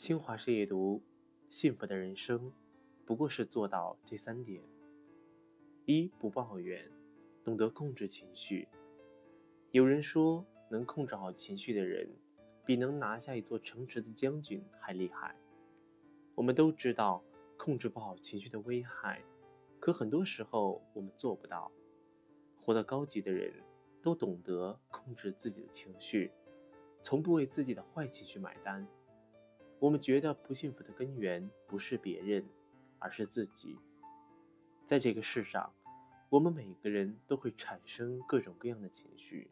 新华社阅读：幸福的人生，不过是做到这三点：一、不抱怨，懂得控制情绪。有人说，能控制好情绪的人，比能拿下一座城池的将军还厉害。我们都知道控制不好情绪的危害，可很多时候我们做不到。活得高级的人，都懂得控制自己的情绪，从不为自己的坏情绪买单。我们觉得不幸福的根源不是别人，而是自己。在这个世上，我们每个人都会产生各种各样的情绪，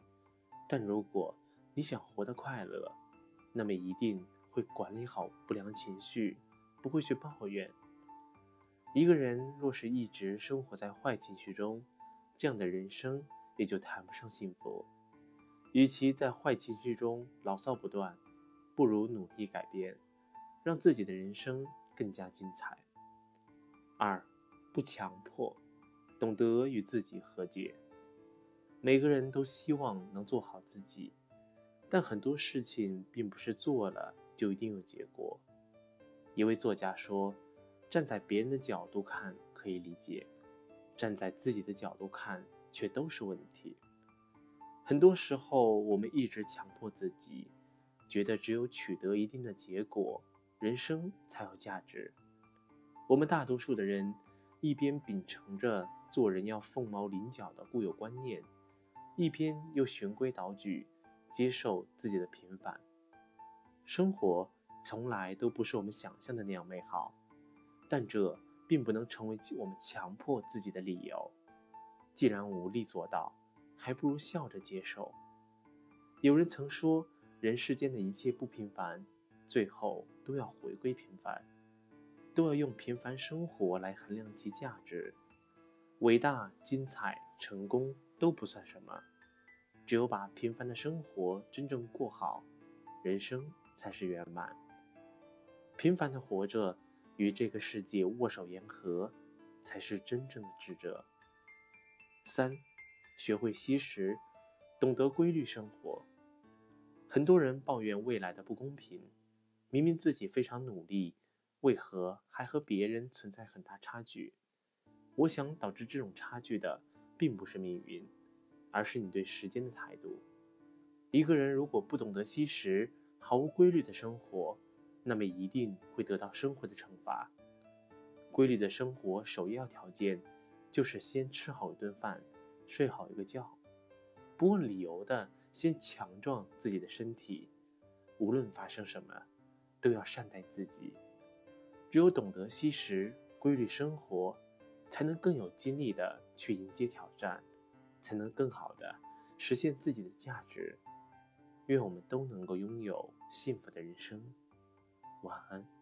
但如果你想活得快乐，那么一定会管理好不良情绪，不会去抱怨。一个人若是一直生活在坏情绪中，这样的人生也就谈不上幸福。与其在坏情绪中牢骚不断，不如努力改变。让自己的人生更加精彩。二，不强迫，懂得与自己和解。每个人都希望能做好自己，但很多事情并不是做了就一定有结果。一位作家说：“站在别人的角度看可以理解，站在自己的角度看却都是问题。”很多时候，我们一直强迫自己，觉得只有取得一定的结果。人生才有价值。我们大多数的人，一边秉承着做人要凤毛麟角的固有观念，一边又循规蹈矩，接受自己的平凡。生活从来都不是我们想象的那样美好，但这并不能成为我们强迫自己的理由。既然无力做到，还不如笑着接受。有人曾说，人世间的一切不平凡。最后都要回归平凡，都要用平凡生活来衡量其价值。伟大、精彩、成功都不算什么，只有把平凡的生活真正过好，人生才是圆满。平凡的活着，与这个世界握手言和，才是真正的智者。三，学会惜时，懂得规律生活。很多人抱怨未来的不公平。明明自己非常努力，为何还和别人存在很大差距？我想导致这种差距的，并不是命运，而是你对时间的态度。一个人如果不懂得惜时，毫无规律的生活，那么一定会得到生活的惩罚。规律的生活首要条件，就是先吃好一顿饭，睡好一个觉，不问理由的先强壮自己的身体，无论发生什么。都要善待自己，只有懂得惜时、规律生活，才能更有精力的去迎接挑战，才能更好的实现自己的价值。愿我们都能够拥有幸福的人生。晚安。